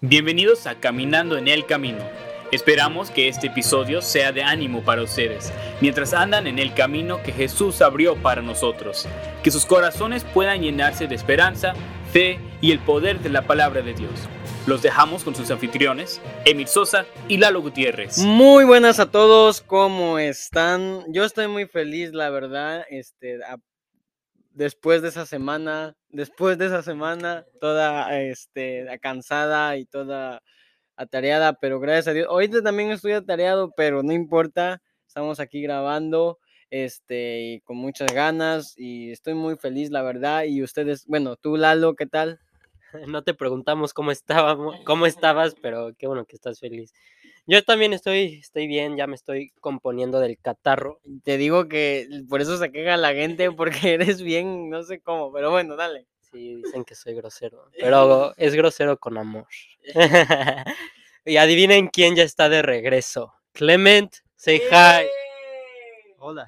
Bienvenidos a Caminando en el Camino. Esperamos que este episodio sea de ánimo para ustedes, mientras andan en el camino que Jesús abrió para nosotros. Que sus corazones puedan llenarse de esperanza, fe y el poder de la palabra de Dios. Los dejamos con sus anfitriones, Emil Sosa y Lalo Gutiérrez. Muy buenas a todos, ¿cómo están? Yo estoy muy feliz, la verdad, este, después de esa semana, después de esa semana, toda este, cansada y toda atareada, pero gracias a Dios. Ahorita también estoy atareado, pero no importa, estamos aquí grabando, este, y con muchas ganas, y estoy muy feliz, la verdad, y ustedes, bueno, tú, Lalo, ¿qué tal? No te preguntamos cómo cómo estabas, pero qué bueno que estás feliz. Yo también estoy, estoy bien, ya me estoy componiendo del catarro. Te digo que por eso se queja la gente, porque eres bien, no sé cómo, pero bueno, dale. Sí, dicen que soy grosero, pero es grosero con amor. y adivinen quién ya está de regreso. Clement, say hi. Hola.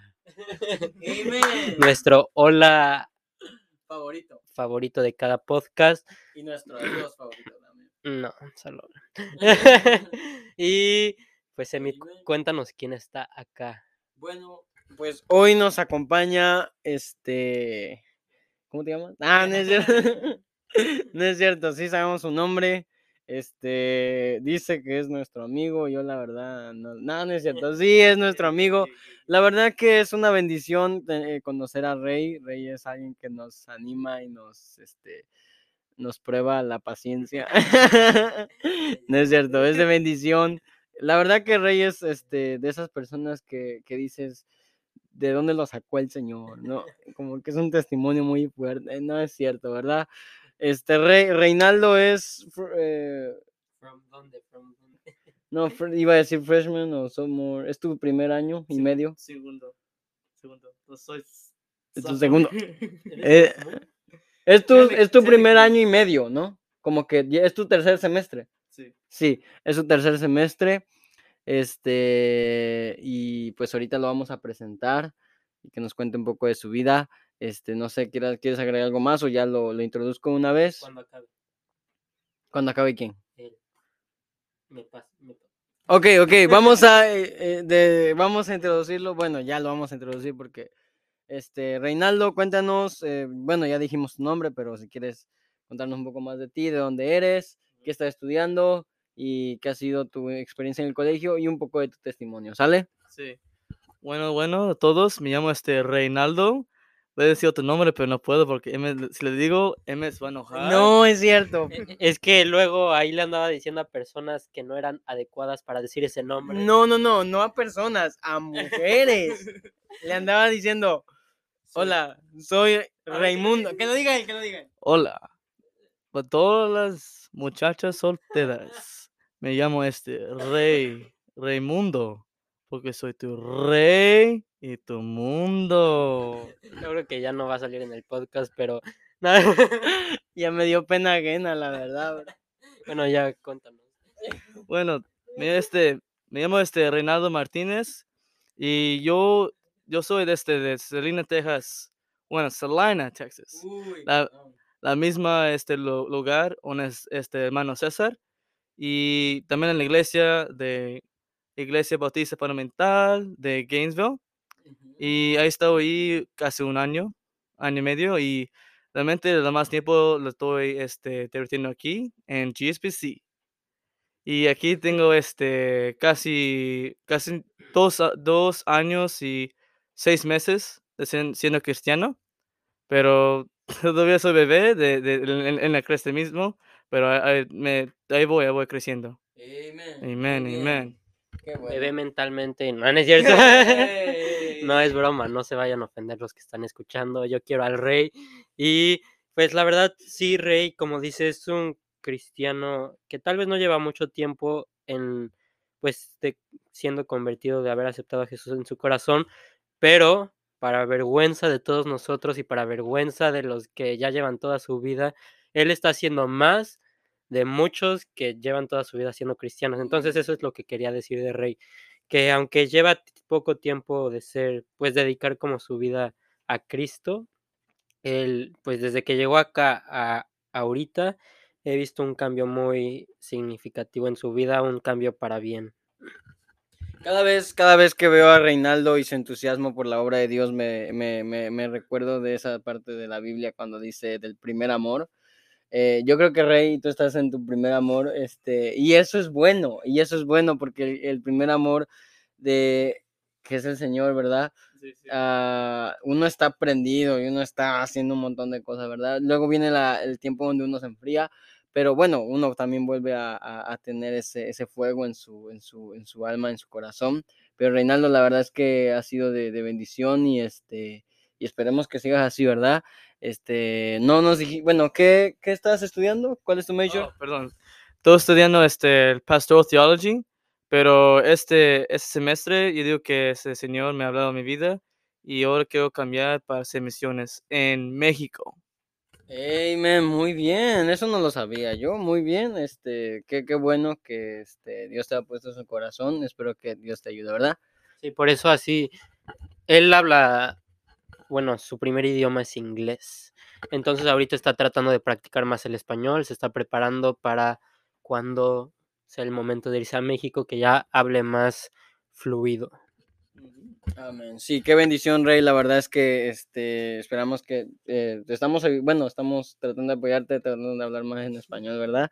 Nuestro hola Favorito. favorito de cada podcast. Y nuestro Dios favorito. No, solo. y pues Emi, cu- cuéntanos quién está acá. Bueno, pues hoy nos acompaña este. ¿Cómo te llamas? Ah, no es cierto. no es cierto, sí sabemos su nombre. Este dice que es nuestro amigo. Yo, la verdad, no, no, no es cierto. Sí, es nuestro amigo. La verdad que es una bendición eh, conocer a Rey. Rey es alguien que nos anima y nos, este, nos prueba la paciencia. no es cierto, es de bendición. La verdad que Rey es este, de esas personas que, que dices, ¿de dónde lo sacó el Señor? ¿No? Como que es un testimonio muy fuerte. No es cierto, ¿verdad? Este Rey, Reinaldo es, eh, no, fr- iba a decir freshman o sophomore. Es tu primer año y medio. Segundo. Segundo. No soy. Es tu segundo. ¿Eres Eh? Es tu, es tu primer año y medio, ¿no? Como que es tu tercer semestre. Sí. Sí, es su tercer semestre. Este, y pues ahorita lo vamos a presentar y que nos cuente un poco de su vida. Este, no sé, ¿quieres, ¿quieres agregar algo más o ya lo, lo introduzco una vez? Cuando acabe. Cuando acabe quién. él. Me Ok, ok, vamos a, eh, eh, de- vamos a introducirlo. Bueno, ya lo vamos a introducir porque, este, Reinaldo, cuéntanos, eh, bueno, ya dijimos tu nombre, pero si quieres contarnos un poco más de ti, de dónde eres, qué estás estudiando y qué ha sido tu experiencia en el colegio y un poco de tu testimonio, ¿sale? Sí. Bueno, bueno, a todos. Me llamo este Reinaldo. Voy a decir otro nombre, pero no puedo porque M, si le digo, M se va a enojar. No, es cierto. Es que luego ahí le andaba diciendo a personas que no eran adecuadas para decir ese nombre. No, no, no, no a personas, a mujeres. Le andaba diciendo, hola, soy Raimundo. Que lo diga él, que lo diga él. Hola. Para todas las muchachas solteras, me llamo este Rey, Raimundo, porque soy tu rey y tu mundo. Yo creo que ya no va a salir en el podcast, pero Ya me dio pena ajena, la verdad. bro. bueno, ya cuéntanos. Bueno, me, este, me llamo este Reinaldo Martínez y yo, yo soy de, este, de Salina, Texas. Bueno, Salina, Texas. La, la misma este, lu- lugar donde es este hermano César. Y también en la iglesia de Iglesia Bautista Fundamental de Gainesville. Y ahí he estado ahí casi un año, año y medio. Y realmente lo más tiempo lo estoy este, divirtiendo aquí en GSPC. Y aquí tengo este casi, casi dos, dos años y seis meses de sen- siendo cristiano. Pero todavía soy bebé de, de- en, en la cresta mismo. Pero ahí, ahí me, ahí voy, ahí voy creciendo. Amén, amén. Bebé mentalmente, no, no es cierto. no es broma, no se vayan a ofender los que están escuchando. Yo quiero al rey. Y pues la verdad, sí, rey, como dices, es un cristiano que tal vez no lleva mucho tiempo en, pues, de- siendo convertido, de haber aceptado a Jesús en su corazón, pero para vergüenza de todos nosotros y para vergüenza de los que ya llevan toda su vida, él está haciendo más de muchos que llevan toda su vida siendo cristianos. Entonces eso es lo que quería decir de Rey, que aunque lleva poco tiempo de ser, pues dedicar como su vida a Cristo, él, pues desde que llegó acá a ahorita, he visto un cambio muy significativo en su vida, un cambio para bien. Cada vez, cada vez que veo a Reinaldo y su entusiasmo por la obra de Dios, me, me, me, me recuerdo de esa parte de la Biblia cuando dice del primer amor. Eh, yo creo que Rey, tú estás en tu primer amor, este, y eso es bueno, y eso es bueno porque el, el primer amor de que es el Señor, ¿verdad? Sí, sí. Ah, uno está prendido y uno está haciendo un montón de cosas, ¿verdad? Luego viene la- el tiempo donde uno se enfría, pero bueno, uno también vuelve a, a- tener ese, ese fuego en su, en, su, en su alma, en su corazón. Pero Reinaldo, la verdad es que ha sido de, de bendición y este y esperemos que sigas así, ¿verdad? Este, no nos dijiste, bueno, ¿qué, ¿qué estás estudiando? ¿Cuál es tu major? Oh, perdón. Estoy estudiando este, el Pastoral Theology, pero este, este semestre yo digo que ese Señor me ha hablado de mi vida y ahora quiero cambiar para hacer misiones en México. Amen, muy bien, eso no lo sabía yo, muy bien, este, qué, qué bueno que este, Dios te ha puesto en su corazón, espero que Dios te ayude, ¿verdad? Sí, por eso así, él habla, bueno, su primer idioma es inglés. Entonces ahorita está tratando de practicar más el español, se está preparando para cuando sea el momento de irse a México, que ya hable más fluido. Amén. Sí, qué bendición, Rey. La verdad es que este, esperamos que eh, estamos, bueno, estamos tratando de apoyarte, tratando de hablar más en español, ¿verdad?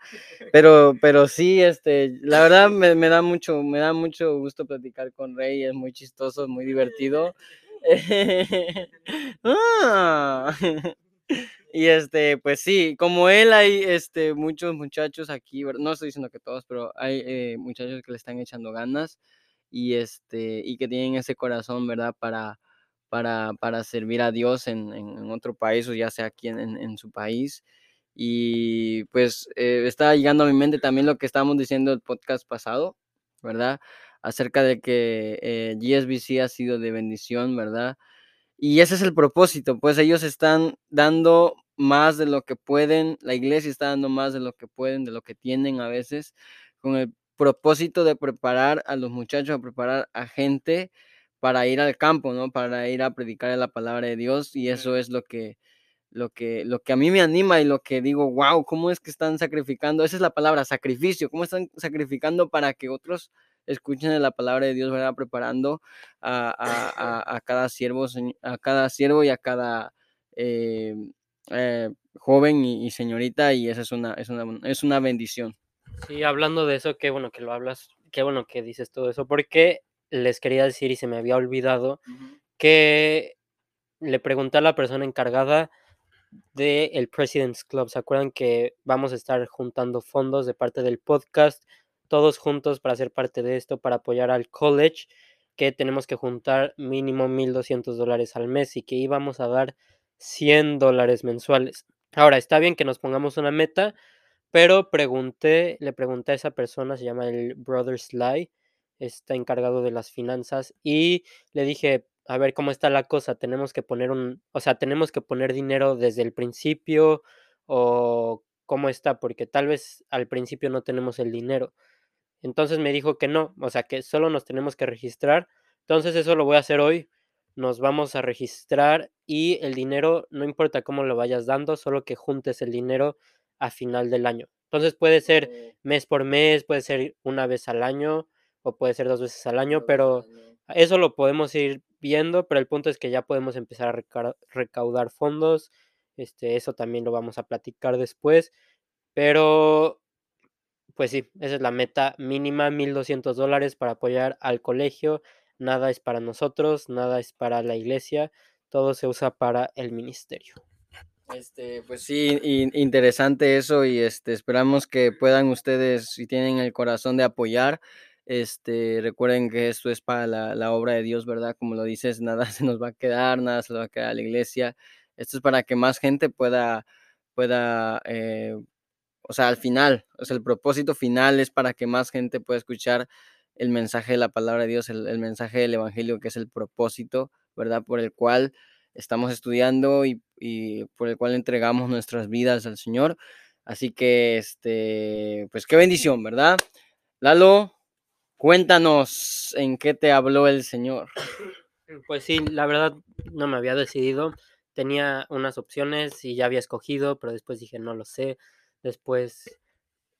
Pero, pero sí, este, la verdad me, me da mucho, me da mucho gusto platicar con Rey. Es muy chistoso, muy divertido. Ah. Y este, pues sí, como él hay este, muchos muchachos aquí, no estoy diciendo que todos, pero hay eh, muchachos que le están echando ganas y este y que tienen ese corazón, ¿verdad? Para, para, para servir a Dios en, en- otro país o ya sea aquí en- en su país. Y pues eh, está llegando a mi mente también lo que estábamos diciendo el podcast pasado, ¿verdad? Acerca de que eh, GSBC ha sido de bendición, ¿verdad? Y ese es el propósito, pues ellos están dando más de lo que pueden, la iglesia está dando más de lo que pueden, de lo que tienen a veces, con el propósito de preparar a los muchachos, a preparar a gente para ir al campo, ¿no? Para ir a predicar la palabra de Dios y eso es lo que lo que lo que a mí me anima y lo que digo, wow, ¿cómo es que están sacrificando? Esa es la palabra, sacrificio, ¿cómo están sacrificando para que otros escuchen la palabra de Dios, ¿verdad? Preparando a, a- a- a cada siervo, a cada siervo y a cada eh, eh, joven y, y señorita y esa es una, es una, es una bendición. Sí, hablando de eso, qué bueno que lo hablas, qué bueno que dices todo eso, porque les quería decir y se me había olvidado que le pregunté a la persona encargada del el President's Club. ¿Se acuerdan que vamos a estar juntando fondos de parte del podcast, todos juntos para ser parte de esto, para apoyar al college, que tenemos que juntar mínimo 1.200 dólares al mes y que íbamos a dar 100 dólares mensuales? Ahora, está bien que nos pongamos una meta, pero pregunté, le pregunté a esa persona, se llama el Brother Sly, está encargado de las finanzas, y le dije, a ver cómo está la cosa, tenemos que poner un, o sea, tenemos que poner dinero desde el principio, o cómo está, porque tal vez al principio no tenemos el dinero. Entonces me dijo que no, o sea, que solo nos tenemos que registrar. Entonces eso lo voy a hacer hoy. Nos vamos a registrar y el dinero, no importa cómo lo vayas dando, solo que juntes el dinero a final del año. Entonces puede ser mes por mes, puede ser una vez al año o puede ser dos veces al año, pero eso lo podemos ir viendo, pero el punto es que ya podemos empezar a reca- recaudar fondos. Este, eso también lo vamos a platicar después. Pero, pues sí, esa es la meta mínima, 1.200 dólares para apoyar al colegio. Nada es para nosotros, nada es para la iglesia, todo se usa para el ministerio. Este, pues sí, in- interesante eso y este, esperamos que puedan ustedes, si tienen el corazón de apoyar, este, recuerden que esto es para la, la obra de Dios, ¿verdad? Como lo dices, nada se nos va a quedar, nada se le va a quedar a la iglesia. Esto es para que más gente pueda, pueda, eh, o sea, al final, o sea, el propósito final es para que más gente pueda escuchar el mensaje de la palabra de Dios, el mensaje del Evangelio, que es el propósito, ¿verdad? Por el cual estamos estudiando y, por el cual entregamos nuestras vidas al Señor. Así que, este, pues qué bendición, ¿verdad? Lalo, cuéntanos en qué te habló el Señor. Pues sí, la verdad no me había decidido. Tenía unas opciones y ya había escogido, pero después dije, no lo sé. después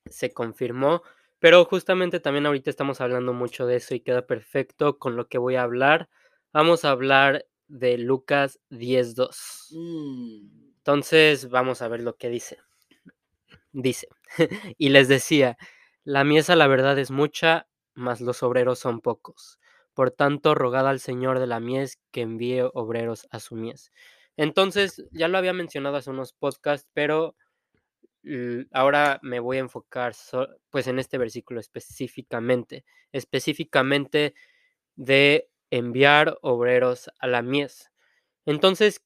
se confirmó. Pero justamente también ahorita estamos hablando mucho de eso y queda perfecto con lo que voy a hablar. Vamos a hablar de Lucas 10.2. Mm. Entonces vamos a ver lo que dice. Dice, y les decía, la miesa la verdad es mucha, mas los obreros son pocos. Por tanto, rogad al Señor de la mies que envíe obreros a su mies. Entonces, ya lo había mencionado hace unos podcasts, pero ahora me voy a enfocar pues en este versículo específicamente, específicamente de enviar obreros a la mies. Entonces,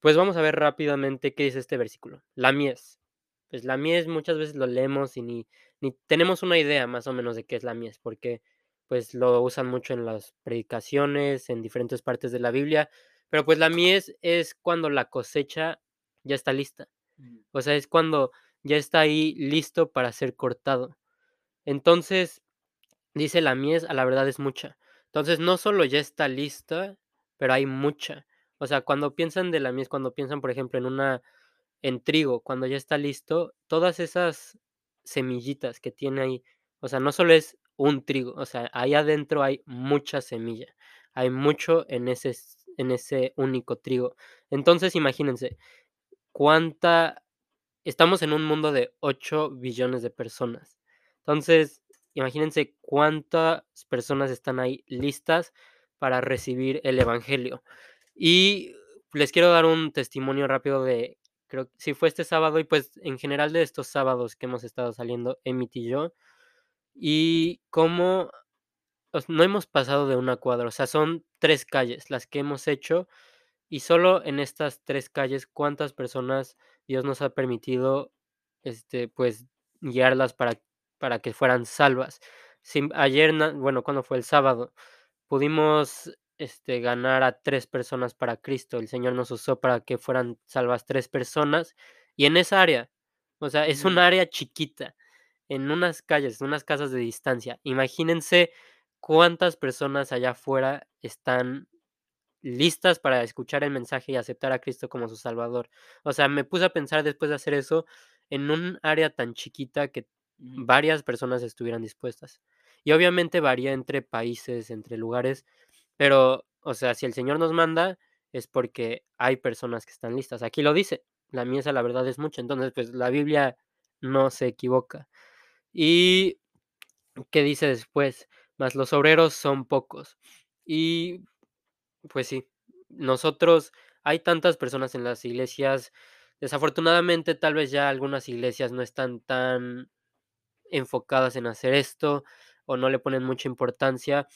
pues vamos a ver rápidamente qué dice este versículo. La mies. Pues la mies muchas veces lo leemos y ni, ni tenemos una idea más o menos de qué es la mies, porque pues lo usan mucho en las predicaciones, en diferentes partes de la Biblia, pero pues la mies es cuando la cosecha ya está lista. O sea, es cuando ya está ahí listo para ser cortado. Entonces, dice la mies, a la verdad es mucha. Entonces, no solo ya está lista, pero hay mucha. O sea, cuando piensan de la mies, cuando piensan, por ejemplo, en una en trigo, cuando ya está listo, todas esas semillitas que tiene ahí, o sea, no solo es un trigo, o sea, ahí adentro hay mucha semilla, hay mucho en ese, en ese único trigo. Entonces, imagínense, cuánta estamos en un mundo de 8 billones de personas. Entonces, imagínense cuántas personas están ahí listas para recibir el Evangelio. Y les quiero dar un testimonio rápido de, creo que si fue este sábado y pues en general de estos sábados que hemos estado saliendo, Emit y yo, y cómo no hemos pasado de una cuadra, o sea, son tres calles las que hemos hecho y solo en estas tres calles, ¿cuántas personas Dios nos ha permitido, este, pues, guiarlas para, para que fueran salvas? ayer, bueno, cuando fue el sábado, pudimos este, ganar a tres personas para Cristo. El Señor nos usó para que fueran salvas tres personas. Y en esa área, o sea, es un área chiquita, en unas calles, en unas casas de distancia. Imagínense cuántas personas allá afuera están listas para escuchar el mensaje y aceptar a Cristo como su Salvador. O sea, me puse a pensar después de hacer eso en un área tan chiquita que varias personas estuvieran dispuestas. Y obviamente varía entre países, entre lugares, pero, o sea, si el Señor nos manda, es porque hay personas que están listas. Aquí lo dice, la miesa la verdad es mucha, entonces pues la Biblia no se equivoca. Y, ¿qué dice después? Más los obreros son pocos. Y pues sí, nosotros, hay tantas personas en las iglesias, desafortunadamente tal vez ya algunas iglesias no están tan enfocadas en hacer esto o no le ponen mucha importancia,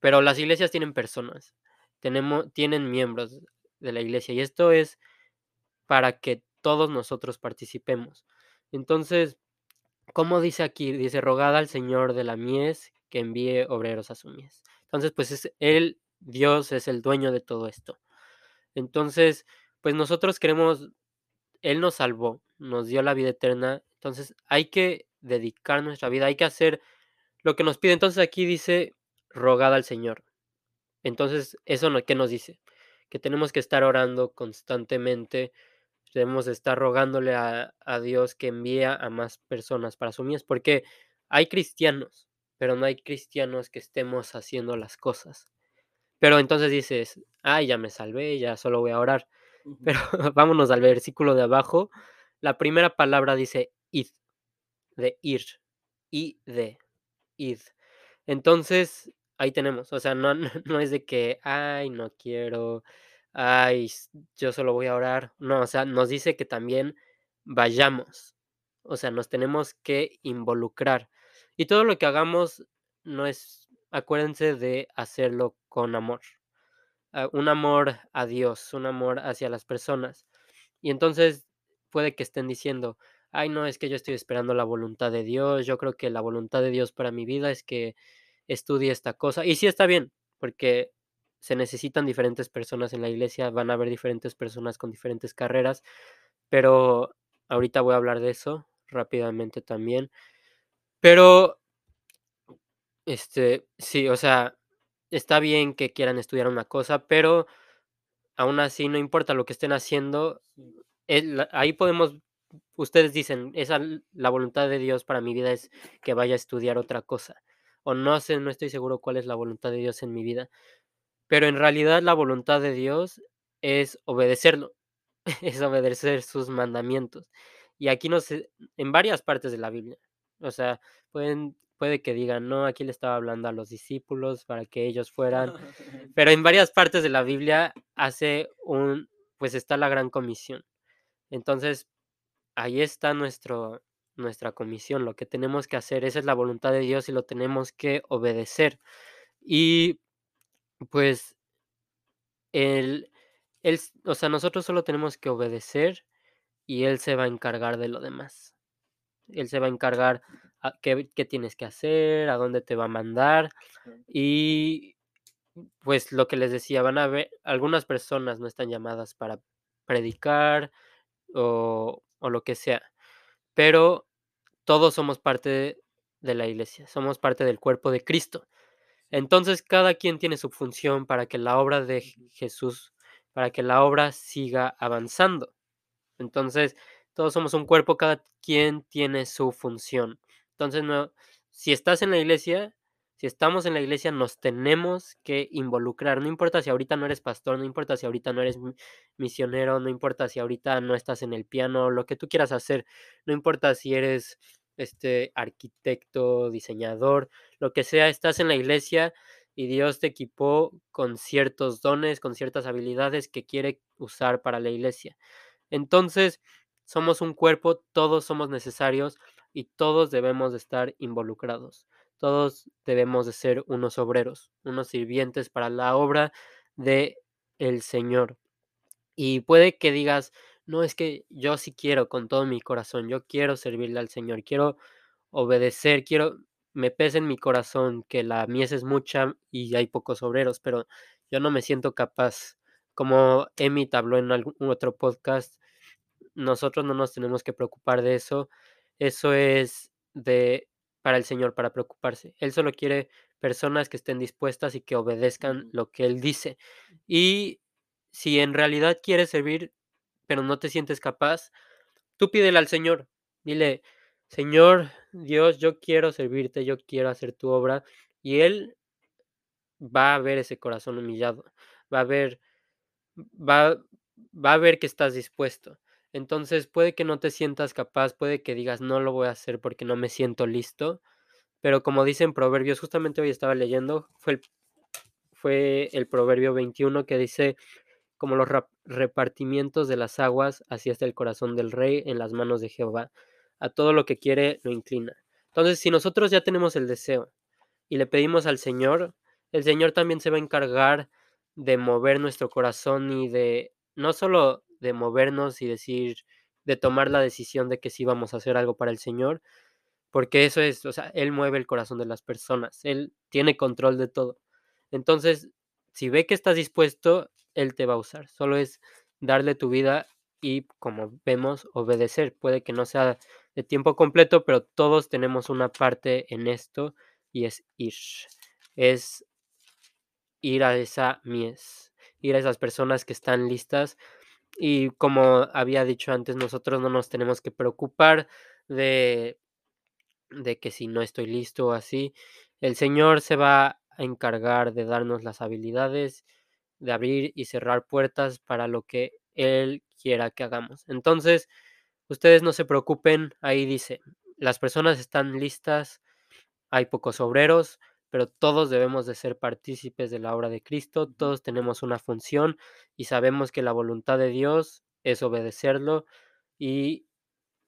pero las iglesias tienen personas, tenemos, tienen miembros de la iglesia y esto es para que todos nosotros participemos. Entonces, como dice aquí? Dice, rogada al Señor de la mies que envíe obreros a su mies. Entonces, pues es él Dios es el dueño de todo esto. Entonces, pues nosotros queremos, Él nos salvó, nos dio la vida eterna, entonces hay que dedicar nuestra vida, hay que hacer lo que nos pide. Entonces aquí dice, rogada al Señor. Entonces, ¿eso no, qué nos dice? Que tenemos que estar orando constantemente, debemos estar rogándole a, a Dios que envíe a más personas para su mies, porque hay cristianos, pero no hay cristianos que estemos haciendo las cosas. Pero entonces dices, ay, ya me salvé, ya solo voy a orar. Pero vámonos al versículo de abajo. La primera palabra dice id, de ir, y de, id. Entonces, ahí tenemos, o sea, no, no es de que, ay, no quiero, ay, yo solo voy a orar. No, o sea, nos dice que también vayamos. O sea, nos tenemos que involucrar. Y todo lo que hagamos no es acuérdense de hacerlo con amor. Ah, un amor a Dios, un amor hacia las personas. Y entonces puede que estén diciendo, ay no, es que yo estoy esperando la voluntad de Dios, yo creo que la voluntad de Dios para mi vida es que estudie esta cosa. Y sí está bien, porque se necesitan diferentes personas en la iglesia, van a haber diferentes personas con diferentes carreras, pero ahorita voy a hablar de eso rápidamente también. Pero este, sí, o sea, está bien que quieran estudiar una cosa, pero aún así no importa lo que estén haciendo, ahí podemos ustedes dicen, esa la voluntad de Dios para mi vida es que vaya a estudiar otra cosa. O no sé, no estoy seguro cuál es la voluntad de Dios en mi vida. Pero en realidad la voluntad de Dios es obedecerlo, es obedecer sus mandamientos. Y aquí no sé, en varias partes de la Biblia. O sea, pueden, puede que digan, no, aquí le estaba hablando a los discípulos para que ellos fueran. Pero en varias partes de la Biblia hace un, pues está la gran comisión. Entonces, ahí está nuestro, nuestra comisión, lo que tenemos que hacer, esa es la voluntad de Dios y lo tenemos que obedecer. Y pues, el, el, o sea, nosotros solo tenemos que obedecer y Él se va a encargar de lo demás. Él se va a encargar a qué, qué tienes que hacer, a dónde te va a mandar y pues lo que les decía, van a ver, algunas personas no están llamadas para predicar o, o lo que sea, pero todos somos parte de la iglesia, somos parte del cuerpo de Cristo. Entonces cada quien tiene su función para que la obra de Jesús, para que la obra siga avanzando. Entonces todos somos un cuerpo, cada quien tiene su función. Entonces no, si estás en la iglesia, si estamos en la iglesia, nos tenemos que involucrar. No importa si ahorita no eres pastor, no importa si ahorita no eres misionero, no importa si ahorita no estás en el piano, lo que tú quieras hacer, no importa si eres este arquitecto, diseñador, lo que sea, estás en la iglesia y Dios te equipó con ciertos dones, con ciertas habilidades que quiere usar para la iglesia. Entonces, somos un cuerpo, todos somos necesarios y todos debemos de estar involucrados. Todos debemos de ser unos obreros, unos sirvientes para la obra de el Señor. Y puede que digas, no es que yo sí quiero con todo mi corazón, yo quiero servirle al Señor, quiero obedecer, quiero, me pesa en mi corazón que la mies es mucha y hay pocos obreros, pero yo no me siento capaz. Como Emmett habló en algún otro podcast, nosotros no nos tenemos que preocupar de eso. Eso es de para el Señor, para preocuparse. Él solo quiere personas que estén dispuestas y que obedezcan lo que Él dice. Y si en realidad quieres servir, pero no te sientes capaz, tú pídele al Señor. Dile, Señor Dios, yo quiero servirte, yo quiero hacer tu obra. Y Él va a ver ese corazón humillado, va a ver, va, va a ver que estás dispuesto. Entonces puede que no te sientas capaz, puede que digas no lo voy a hacer porque no me siento listo, pero como dicen Proverbios, justamente hoy estaba leyendo, fue el, fue el Proverbio 21 que dice, como los repartimientos de las aguas, así está el corazón del rey en las manos de Jehová. A todo lo que quiere lo inclina. Entonces, si nosotros ya tenemos el deseo y le pedimos al Señor, el Señor también se va a encargar de mover nuestro corazón y de no solo de movernos y decir, de tomar la decisión de que sí vamos a hacer algo para el Señor, porque eso es, o sea, Él mueve el corazón de las personas, Él tiene control de todo. Entonces, si ve que estás dispuesto, Él te va a usar. Solo es darle tu vida y, como vemos, obedecer. Puede que no sea de tiempo completo, pero todos tenemos una parte en esto y es ir. Es ir a esa mies, ir a esas personas que están listas. Y como había dicho antes, nosotros no nos tenemos que preocupar de, que si no estoy listo o así. El Señor se va a encargar de darnos las habilidades, de abrir y cerrar puertas para lo que Él quiera que hagamos. Entonces, ustedes no se preocupen, ahí dice, las personas están listas, hay pocos obreros, pero todos debemos de ser partícipes de la obra de Cristo, todos tenemos una función y sabemos que la voluntad de Dios es obedecerlo y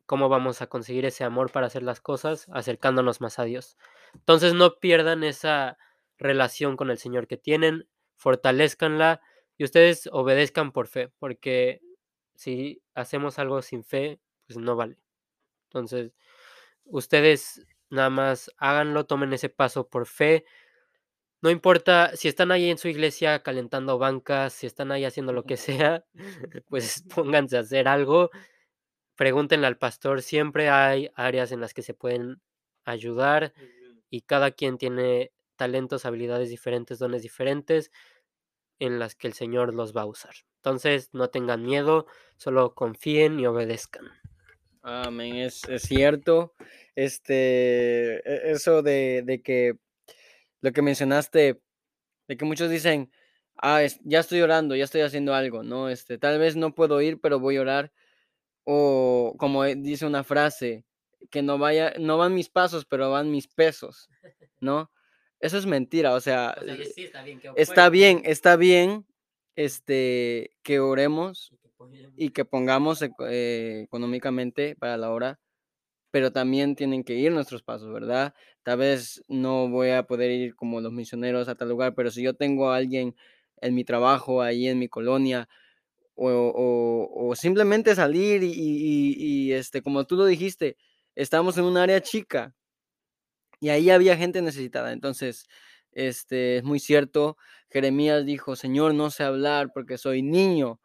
cómo vamos a conseguir ese amor para hacer las cosas acercándonos más a Dios. Entonces no pierdan esa relación con el Señor que tienen, fortalezcanla y ustedes obedezcan por fe, porque si hacemos algo sin fe, pues no vale. Entonces, ustedes Nada más háganlo, tomen ese paso por fe. No importa si están ahí en su iglesia calentando bancas, si están ahí haciendo lo que sea, pues pónganse a hacer algo. Pregúntenle al pastor, siempre hay áreas en las que se pueden ayudar y cada quien tiene talentos, habilidades diferentes, dones diferentes en las que el Señor los va a usar. Entonces, no tengan miedo, solo confíen y obedezcan. Amén, es, es cierto. Este, e- eso de, de que lo que mencionaste, de que muchos dicen, ah, es- ya estoy orando, ya estoy haciendo algo, ¿no? Este, tal vez no puedo ir, pero voy a orar. O como eh, dice una frase, que no vaya, no van mis pasos, pero van mis pesos, ¿no? Eso es mentira, o sea, eh, está bien que está bien, está bien, este, que oremos y que pongamos eh, económicamente para la hora, pero también tienen que ir nuestros pasos, ¿verdad? Tal vez no voy a poder ir como los misioneros a tal lugar, pero si yo tengo a alguien en mi trabajo, ahí en mi colonia, o, o- simplemente salir y- y, este, como tú lo dijiste, estamos en un área chica y ahí había gente necesitada. Entonces, este, es muy cierto, Jeremías dijo, Señor, no sé hablar porque soy niño,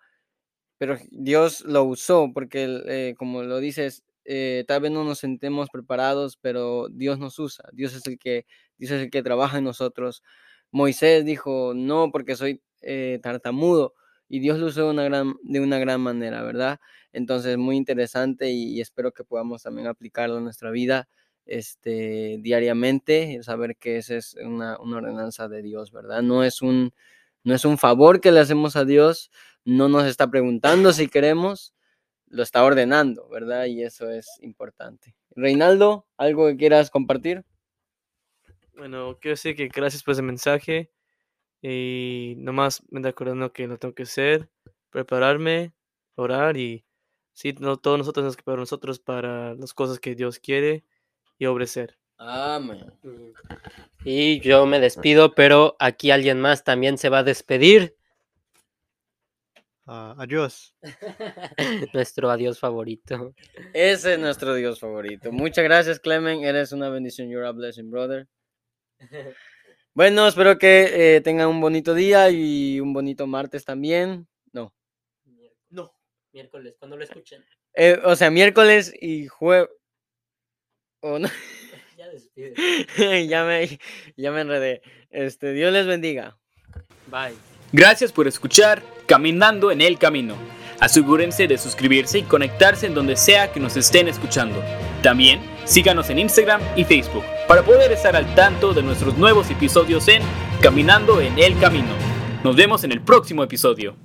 pero Dios lo usó porque, eh, como lo dices, eh, tal vez no nos sentemos preparados, pero Dios nos usa. Dios es el que, Dios es el que trabaja en nosotros. Moisés dijo, no, porque soy eh, tartamudo. Y Dios lo usó de una gran, manera, ¿verdad? Entonces, muy interesante y, espero que podamos también aplicarlo en nuestra vida este, diariamente, saber que esa es una ordenanza de Dios, ¿verdad? No es un, no es un favor que le hacemos a Dios, no nos está preguntando si queremos, lo está ordenando, ¿verdad? Y eso es importante. Reinaldo, ¿algo que quieras compartir? Bueno, quiero decir que gracias por ese mensaje y nomás me da acordando que lo tengo que hacer, prepararme, orar y sí, no, todos nosotros que preparar nosotros para las cosas que Dios quiere y obedecer. Amén. Mm. Y yo me despido, pero aquí alguien más también se va a despedir. Ah, adiós. Nuestro adiós favorito. Ese es nuestro Dios favorito. Muchas gracias, Clemen. Eres una bendición. You're a blessing, brother. Bueno, espero que eh, tengan un bonito día y un bonito martes también. No. No. Miércoles, cuando lo escuchen. Eh, o sea, miércoles y jueves. Oh, no. Ya despide. ya, me, ya me enredé. Este, Dios les bendiga. Bye. Gracias por escuchar Caminando en el Camino. Asegúrense de suscribirse y conectarse en donde sea que nos estén escuchando. También síganos en Instagram y Facebook para poder estar al tanto de nuestros nuevos episodios en Caminando en el Camino. Nos vemos en el próximo episodio.